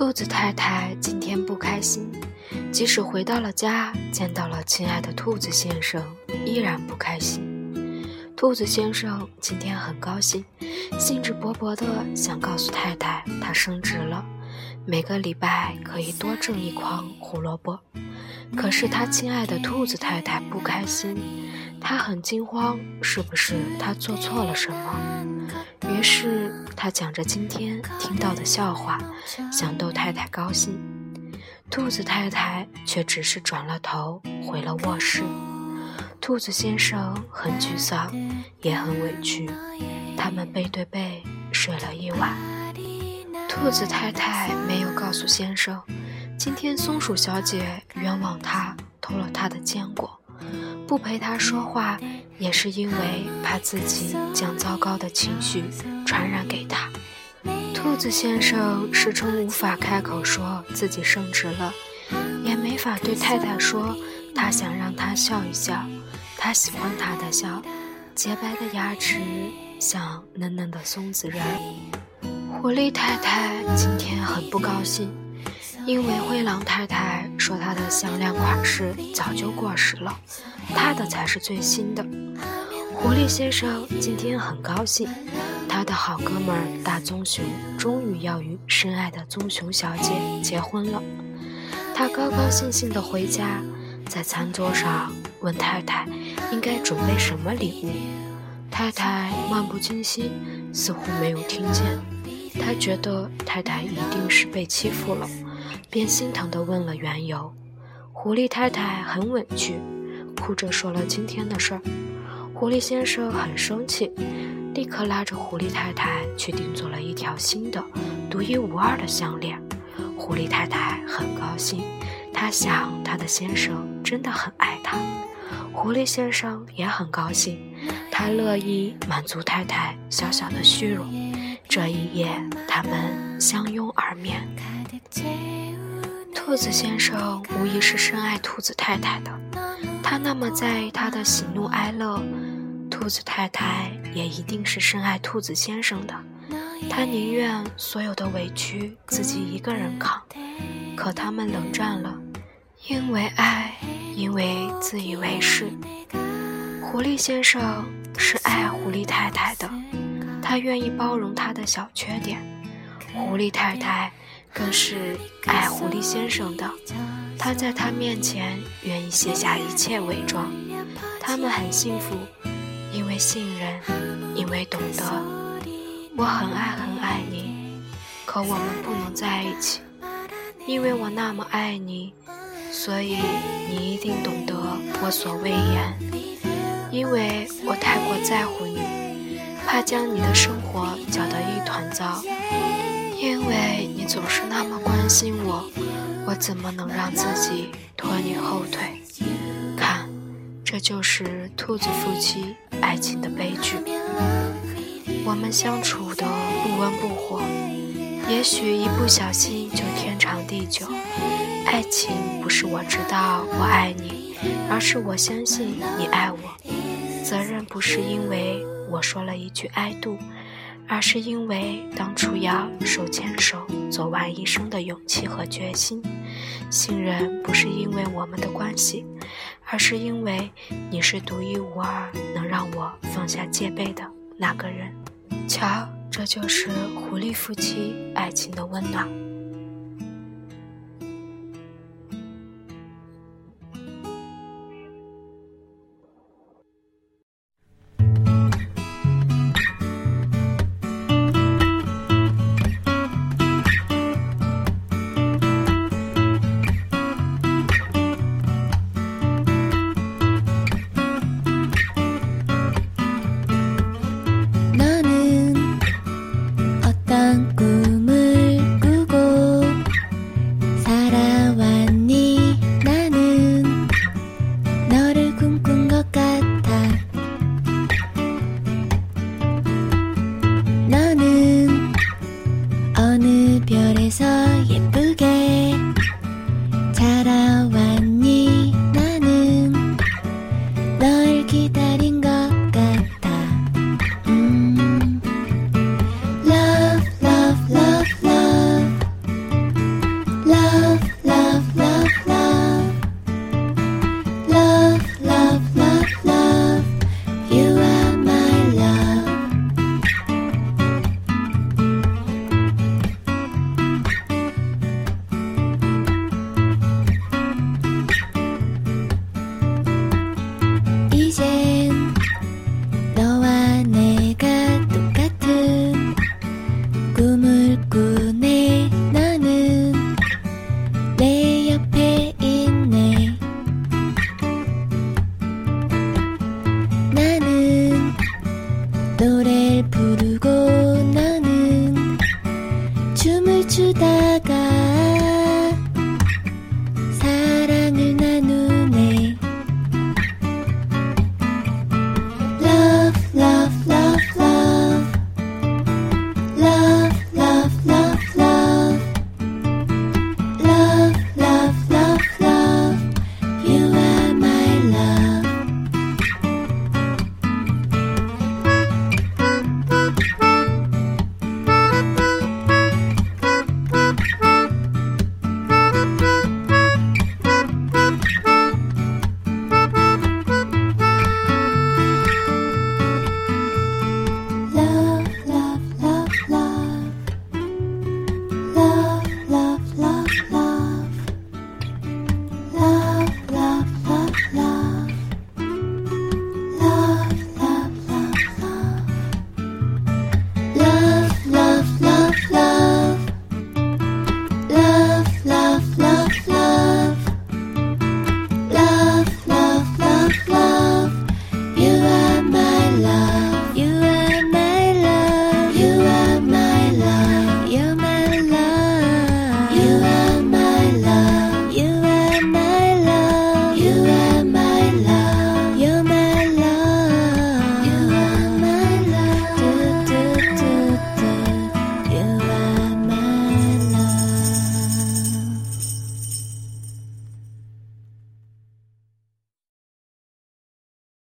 兔子太太今天不开心，即使回到了家，见到了亲爱的兔子先生，依然不开心。兔子先生今天很高兴，兴致勃勃地想告诉太太，他升职了，每个礼拜可以多挣一筐胡萝卜。可是他亲爱的兔子太太不开心，他很惊慌，是不是他做错了什么？于是他讲着今天听到的笑话，想逗太太高兴。兔子太太却只是转了头回了卧室。兔子先生很沮丧，也很委屈，他们背对背睡了一晚。兔子太太没有告诉先生。今天松鼠小姐冤枉他偷了他的坚果，不陪他说话，也是因为怕自己将糟糕的情绪传染给他。兔子先生始终无法开口说自己升职了，也没法对太太说他想让她笑一笑，他喜欢她的笑，洁白的牙齿像嫩嫩的松子仁。狐狸太太今天很不高兴。因为灰狼太太说她的项链款式早就过时了，她的才是最新的。狐狸先生今天很高兴，他的好哥们大棕熊终于要与深爱的棕熊小姐结婚了。他高高兴兴地回家，在餐桌上问太太应该准备什么礼物。太太漫不经心，似乎没有听见。他觉得太太一定是被欺负了。便心疼地问了缘由，狐狸太太很委屈，哭着说了今天的事儿。狐狸先生很生气，立刻拉着狐狸太太去定做了一条新的、独一无二的项链。狐狸太太很高兴，她想她的先生真的很爱她。狐狸先生也很高兴，他乐意满足太太小小的虚荣。这一夜，他们相拥而眠。兔子先生无疑是深爱兔子太太的，他那么在意她的喜怒哀乐，兔子太太也一定是深爱兔子先生的。他宁愿所有的委屈自己一个人扛，可他们冷战了，因为爱，因为自以为是。狐狸先生是爱狐狸太太的，他愿意包容她的小缺点。狐狸太太。更是爱狐狸先生的，他在他面前愿意卸下一切伪装。他们很幸福，因为信任，因为懂得。我很爱很爱你，可我们不能在一起，因为我那么爱你，所以你一定懂得我所未言。因为我太过在乎你，怕将你的生活搅得一团糟。因为你总是那么关心我，我怎么能让自己拖你后腿？看，这就是兔子夫妻爱情的悲剧。我们相处的不温不火，也许一不小心就天长地久。爱情不是我知道我爱你，而是我相信你爱我。责任不是因为我说了一句爱度。而是因为当初要手牵手走完一生的勇气和决心，信任不是因为我们的关系，而是因为你是独一无二，能让我放下戒备的那个人。瞧，这就是狐狸夫妻爱情的温暖。jaga.